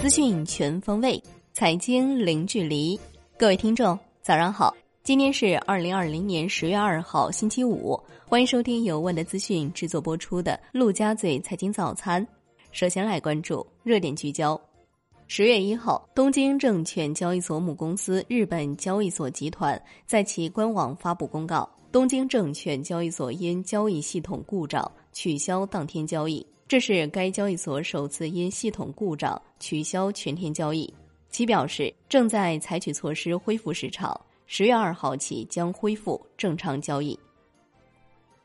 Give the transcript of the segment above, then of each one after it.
资讯全方位，财经零距离。各位听众，早上好！今天是二零二零年十月二号，星期五。欢迎收听由万德资讯制作播出的《陆家嘴财经早餐》。首先来关注热点聚焦。十月一号，东京证券交易所母公司日本交易所集团在其官网发布公告：东京证券交易所因交易系统故障取消当天交易。这是该交易所首次因系统故障取消全天交易。其表示正在采取措施恢复市场，十月二号起将恢复正常交易。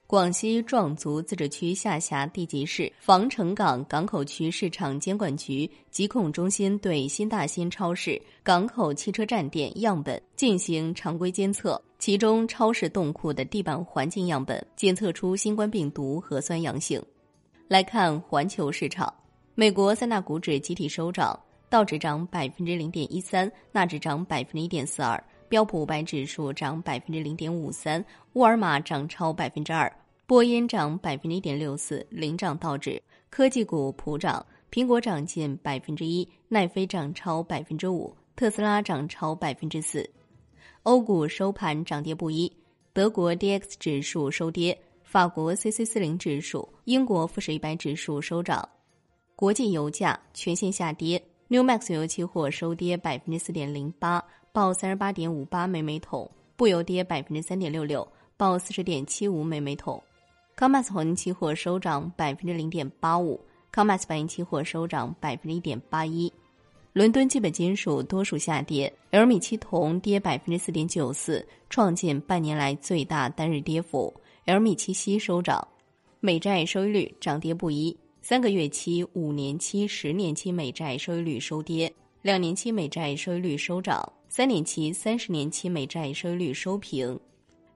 广西壮族自治区下辖地级市防城港港口区市场监管局疾控中心对新大新超市港口汽车站点样本进行常规监测，其中超市冻库的地板环境样本检测出新冠病毒核酸阳性。来看环球市场，美国三大股指集体收涨，道指涨百分之零点一三，纳指涨百分之一点四二，标普五百指数涨百分之零点五三，沃尔玛涨超百分之二，波音涨百分之一点六四，领涨道指。科技股普涨，苹果涨近百分之一，奈飞涨超百分之五，特斯拉涨超百分之四。欧股收盘涨跌不一，德国 D X 指数收跌。法国 C C 四零指数、英国富时一百指数收涨，国际油价全线下跌。New Max 油期货收跌百分之四点零八，报三十八点五八每每桶；布油跌百分之三点六六，报四十点七五每每桶。Comex 黄金期货收涨百分之零点八五，Comex 白银期货收涨百分之一点八一。伦敦基本金属多数下跌，L 米七铜跌百分之四点九四，创建半年来最大单日跌幅。L 米七息收涨，美债收益率涨跌不一，三个月期、五年期、十年期美债收益率收跌，两年期美债收益率收涨，三年期、三十年期美债收益率收平。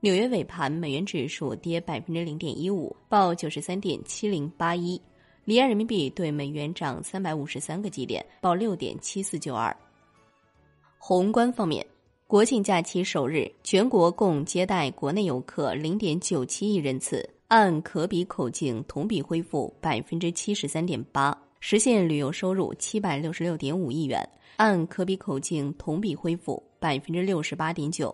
纽约尾盘，美元指数跌百分之零点一五，报九十三点七零八一，离岸人民币对美元涨三百五十三个基点，报六点七四九二。宏观方面。国庆假期首日，全国共接待国内游客零点九七亿人次，按可比口径同比恢复百分之七十三点八，实现旅游收入七百六十六点五亿元，按可比口径同比恢复百分之六十八点九。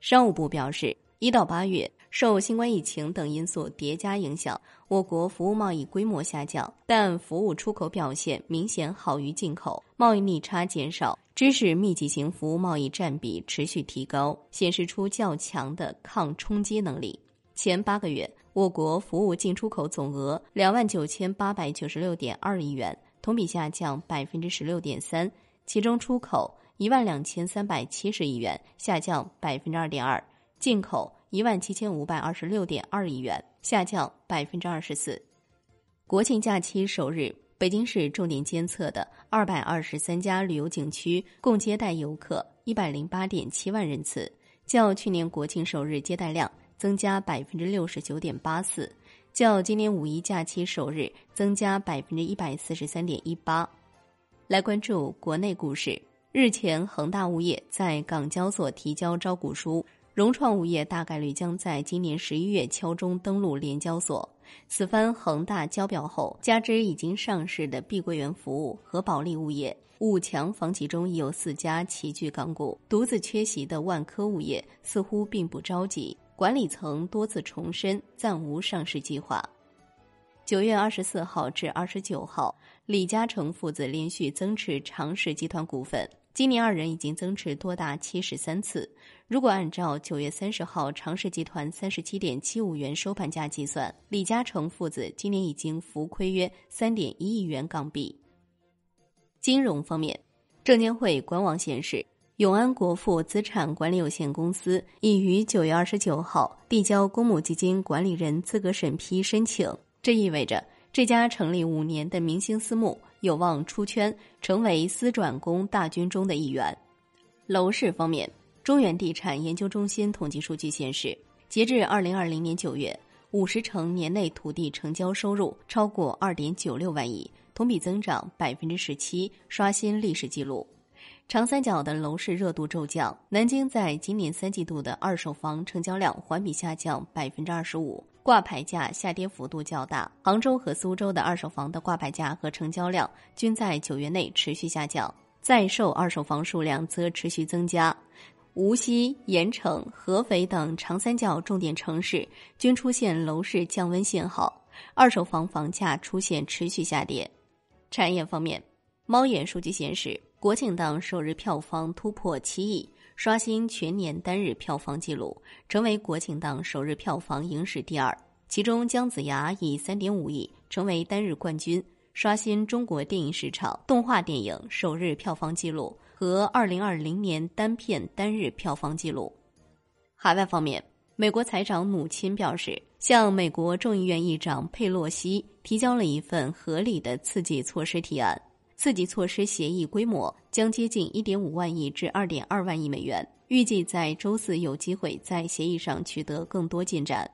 商务部表示，一到八月。受新冠疫情等因素叠加影响，我国服务贸易规模下降，但服务出口表现明显好于进口，贸易逆差减少，知识密集型服务贸易占比持续提高，显示出较强的抗冲击能力。前八个月，我国服务进出口总额两万九千八百九十六点二亿元，同比下降百分之十六点三，其中出口一万两千三百七十亿元，下降百分之二点二，进口。一万七千五百二十六点二亿元，下降百分之二十四。国庆假期首日，北京市重点监测的二百二十三家旅游景区共接待游客一百零八点七万人次，较去年国庆首日接待量增加百分之六十九点八四，较今年五一假期首日增加百分之一百四十三点一八。来关注国内股市，日前恒大物业在港交所提交招股书。融创物业大概率将在今年十一月敲钟登陆联交所。此番恒大交表后，加之已经上市的碧桂园服务和保利物业、五强房企中已有四家齐聚港股，独自缺席的万科物业似乎并不着急。管理层多次重申暂无上市计划。九月二十四号至二十九号，李嘉诚父子连续增持长实集团股份。今年二人已经增持多达七十三次。如果按照九月三十号长实集团三十七点七五元收盘价计算，李嘉诚父子今年已经浮亏约三点一亿元港币。金融方面，证监会官网显示，永安国富资产管理有限公司已于九月二十九号递交公募基金管理人资格审批申请，这意味着。这家成立五年的明星私募有望出圈，成为私转公大军中的一员。楼市方面，中原地产研究中心统计数据显示，截至二零二零年九月，五十城年内土地成交收入超过二点九六万亿，同比增长百分之十七，刷新历史记录。长三角的楼市热度骤降，南京在今年三季度的二手房成交量环比下降百分之二十五。挂牌价下跌幅度较大。杭州和苏州的二手房的挂牌价和成交量均在九月内持续下降，在售二手房数量则持续增加。无锡、盐城、合肥等长三角重点城市均出现楼市降温信号，二手房房价出现持续下跌。产业方面，猫眼数据显示，国庆档首日票房突破七亿，刷新全年单日票房纪录，成为国庆档首日票房影史第二。其中，姜子牙以三点五亿成为单日冠军，刷新中国电影市场动画电影首日票房纪录。和二零二零年单片单日票房纪录。海外方面，美国财长努钦表示，向美国众议院议长佩洛西提交了一份合理的刺激措施提案，刺激措施协议规模将接近一点五万亿至二点二万亿美元，预计在周四有机会在协议上取得更多进展。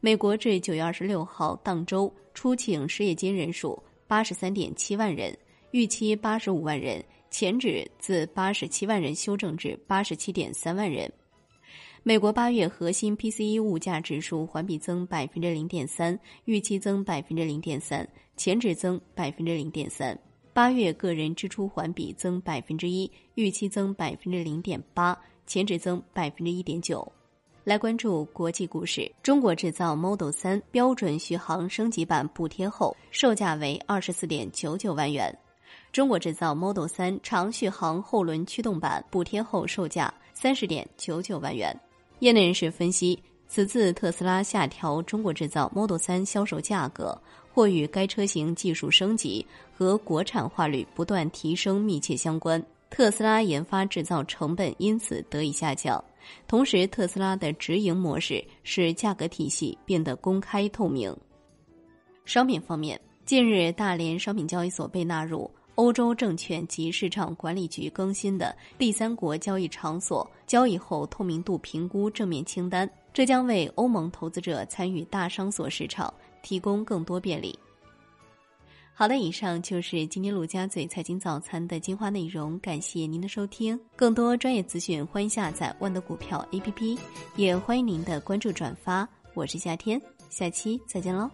美国至九月二十六号当周出请失业金人数八十三点七万人，预期八十五万人。前指自八十七万人修正至八十七点三万人。美国八月核心 PCE 物价指数环比增百分之零点三，预期增百分之零点三，前值增百分之零点三。八月个人支出环比增百分之一，预期增百分之零点八，前值增百分之一点九。来关注国际股市，中国制造 Model 三标准续航升级版补贴后，售价为二十四点九九万元。中国制造 Model 三长续航后轮驱动版补贴后售价三十点九九万元。业内人士分析，此次特斯拉下调中国制造 Model 三销售价格，或与该车型技术升级和国产化率不断提升密切相关。特斯拉研发制造成本因此得以下降。同时，特斯拉的直营模式使价格体系变得公开透明。商品方面，近日大连商品交易所被纳入。欧洲证券及市场管理局更新的第三国交易场所交易后透明度评估正面清单，这将为欧盟投资者参与大商所市场提供更多便利。好的，以上就是今天陆家嘴财经早餐的精华内容，感谢您的收听。更多专业资讯，欢迎下载万德股票 APP，也欢迎您的关注转发。我是夏天，下期再见喽。